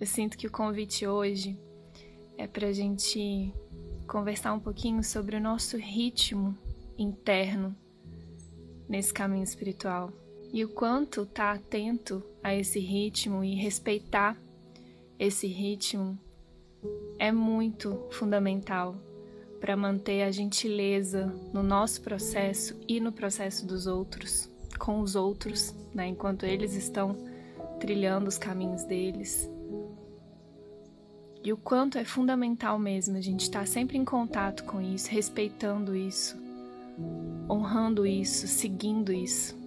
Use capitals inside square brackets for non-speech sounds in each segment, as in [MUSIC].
Eu sinto que o convite hoje é para a gente conversar um pouquinho sobre o nosso ritmo interno nesse caminho espiritual e o quanto tá atento a esse ritmo e respeitar esse ritmo é muito fundamental para manter a gentileza no nosso processo e no processo dos outros, com os outros, né, enquanto eles estão trilhando os caminhos deles. E o quanto é fundamental mesmo a gente estar tá sempre em contato com isso, respeitando isso, honrando isso, seguindo isso.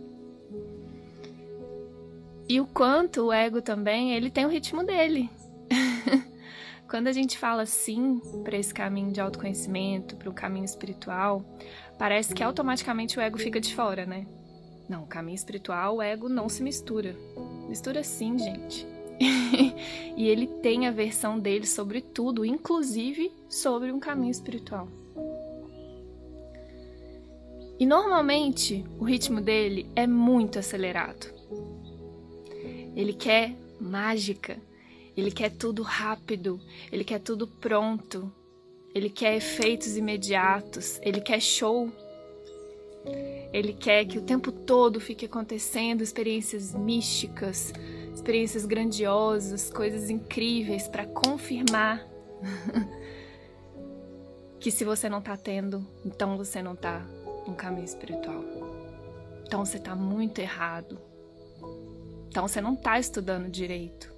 E o quanto o ego também, ele tem o ritmo dele. [LAUGHS] Quando a gente fala sim para esse caminho de autoconhecimento, para o caminho espiritual, parece que automaticamente o ego fica de fora, né? Não, o caminho espiritual, o ego não se mistura. Mistura sim, gente. [LAUGHS] e ele tem a versão dele sobre tudo, inclusive sobre um caminho espiritual. E normalmente o ritmo dele é muito acelerado. Ele quer mágica, ele quer tudo rápido, ele quer tudo pronto, ele quer efeitos imediatos, ele quer show. Ele quer que o tempo todo fique acontecendo experiências místicas, experiências grandiosas, coisas incríveis para confirmar [LAUGHS] que se você não tá tendo, então você não tá no caminho espiritual. Então você tá muito errado. Então você não tá estudando direito.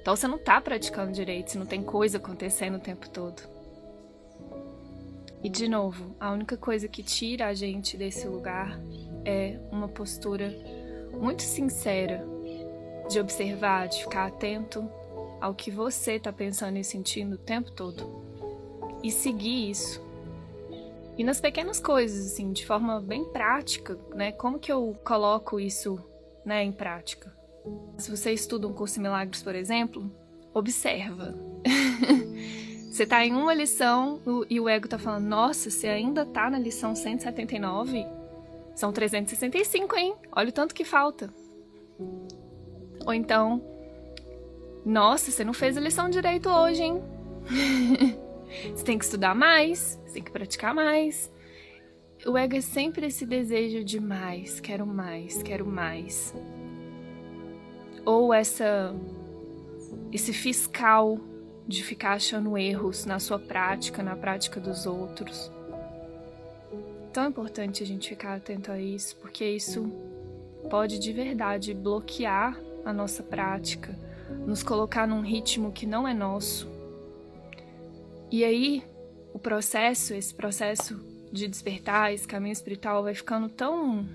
Então você não tá praticando direito se não tem coisa acontecendo o tempo todo. E de novo, a única coisa que tira a gente desse lugar é uma postura muito sincera de observar, de ficar atento ao que você está pensando e sentindo o tempo todo e seguir isso. E nas pequenas coisas, assim, de forma bem prática, né? Como que eu coloco isso, né, em prática? Se você estuda um curso de milagres, por exemplo, observa. [LAUGHS] você tá em uma lição e o ego tá falando: "Nossa, você ainda tá na lição 179? São 365, hein? Olha o tanto que falta." Ou então, nossa, você não fez a lição direito hoje, hein? [LAUGHS] você tem que estudar mais, você tem que praticar mais. O ego é sempre esse desejo de mais, quero mais, quero mais. Ou essa esse fiscal de ficar achando erros na sua prática, na prática dos outros. Tão importante a gente ficar atento a isso, porque isso pode de verdade bloquear a nossa prática, nos colocar num ritmo que não é nosso. E aí, o processo, esse processo de despertar, esse caminho espiritual vai ficando tão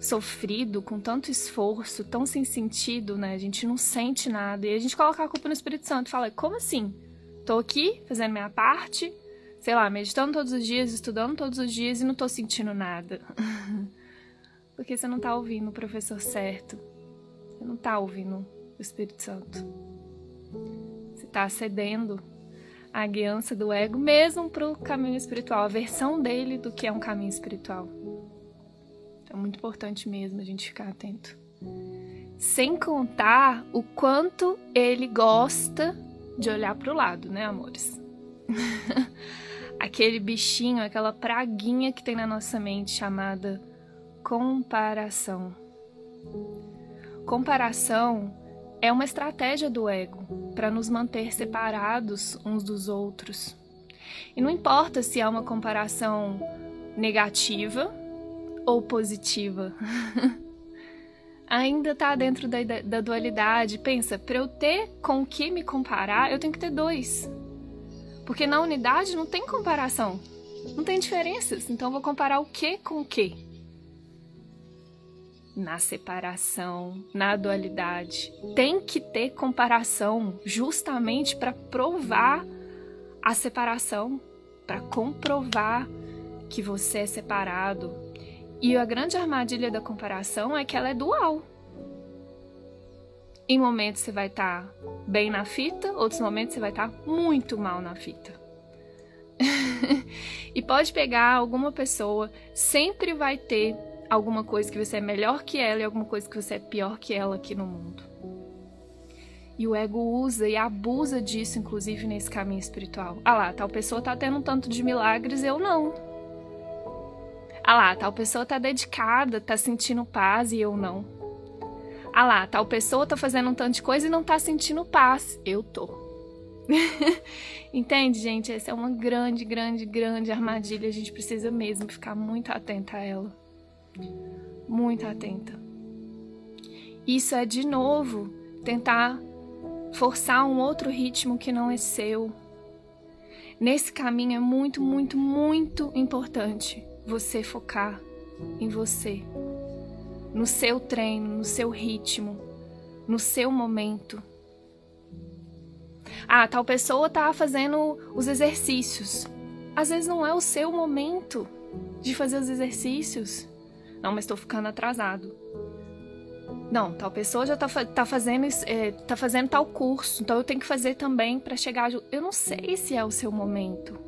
sofrido, com tanto esforço, tão sem sentido, né? A gente não sente nada. E a gente coloca a culpa no Espírito Santo e fala: como assim? Tô aqui fazendo minha parte, sei lá, meditando todos os dias, estudando todos os dias e não tô sentindo nada. [LAUGHS] Porque você não tá ouvindo o professor certo. Você não tá ouvindo o Espírito Santo. Você tá cedendo a guiança do ego mesmo pro caminho espiritual, a versão dele do que é um caminho espiritual. É muito importante mesmo a gente ficar atento. Sem contar o quanto ele gosta de olhar para o lado, né, amores? [LAUGHS] Aquele bichinho, aquela praguinha que tem na nossa mente chamada comparação. Comparação é uma estratégia do ego para nos manter separados uns dos outros. E não importa se é uma comparação negativa ou positiva. [LAUGHS] Ainda está dentro da, da dualidade. Pensa, para eu ter com o que me comparar, eu tenho que ter dois. Porque na unidade não tem comparação. Não tem diferenças. Então vou comparar o que com o que? Na separação, na dualidade. Tem que ter comparação justamente para provar a separação, para comprovar que você é separado. E a grande armadilha da comparação é que ela é dual. Em momentos você vai estar tá bem na fita, outros momentos você vai estar tá muito mal na fita. [LAUGHS] e pode pegar alguma pessoa, sempre vai ter alguma coisa que você é melhor que ela e alguma coisa que você é pior que ela aqui no mundo. E o ego usa e abusa disso, inclusive nesse caminho espiritual. Ah lá, tal pessoa tá tendo um tanto de milagres, eu não. Ah lá, tal pessoa tá dedicada, tá sentindo paz e eu não. Ah lá, tal pessoa tá fazendo um tanto de coisa e não tá sentindo paz. Eu tô. [LAUGHS] Entende, gente? Essa é uma grande, grande, grande armadilha. A gente precisa mesmo ficar muito atenta a ela. Muito atenta. Isso é, de novo, tentar forçar um outro ritmo que não é seu. Nesse caminho é muito, muito, muito importante você focar em você, no seu treino, no seu ritmo, no seu momento. Ah, tal pessoa tá fazendo os exercícios. Às vezes não é o seu momento de fazer os exercícios. Não, mas estou ficando atrasado. Não, tal pessoa já tá, tá, fazendo, é, tá fazendo tal curso, então eu tenho que fazer também para chegar. Eu não sei se é o seu momento.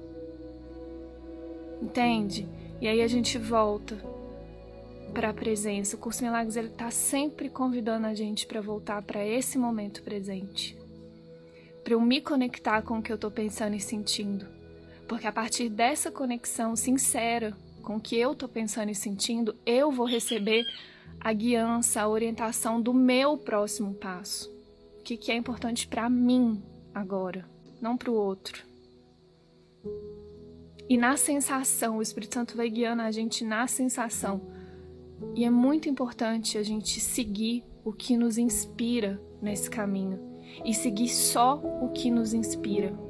Entende? E aí a gente volta para a presença. O curso Milagres ele tá sempre convidando a gente para voltar para esse momento presente. Para eu me conectar com o que eu tô pensando e sentindo. Porque a partir dessa conexão sincera com o que eu tô pensando e sentindo, eu vou receber a guiança, a orientação do meu próximo passo. O que, que é importante para mim agora, não para o outro. E na sensação, o Espírito Santo vai guiando a gente na sensação. E é muito importante a gente seguir o que nos inspira nesse caminho e seguir só o que nos inspira.